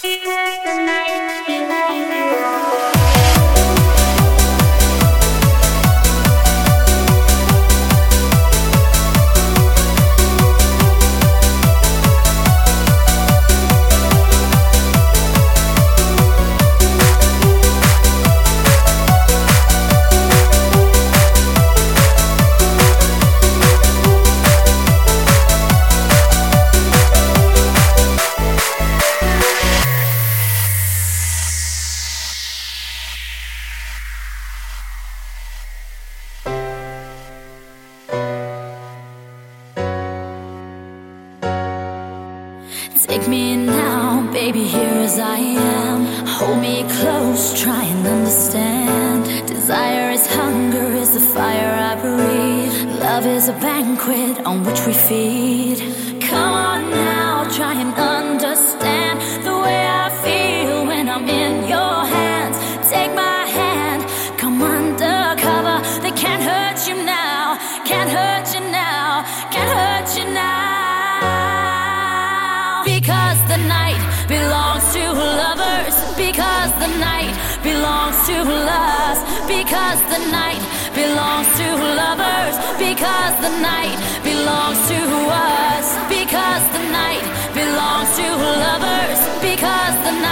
The night. Baby, here as I am. Hold me close, try and understand. Desire is hunger, is the fire I breathe. Love is a banquet on which we feed. Come on now, try and understand the way I feel when I'm in your hands. Take my hand, come undercover. They can't hurt you now, can't hurt you Because the night belongs to lust. Because the night belongs to lovers. Because the night belongs to us. Because the night belongs to lovers. Because the night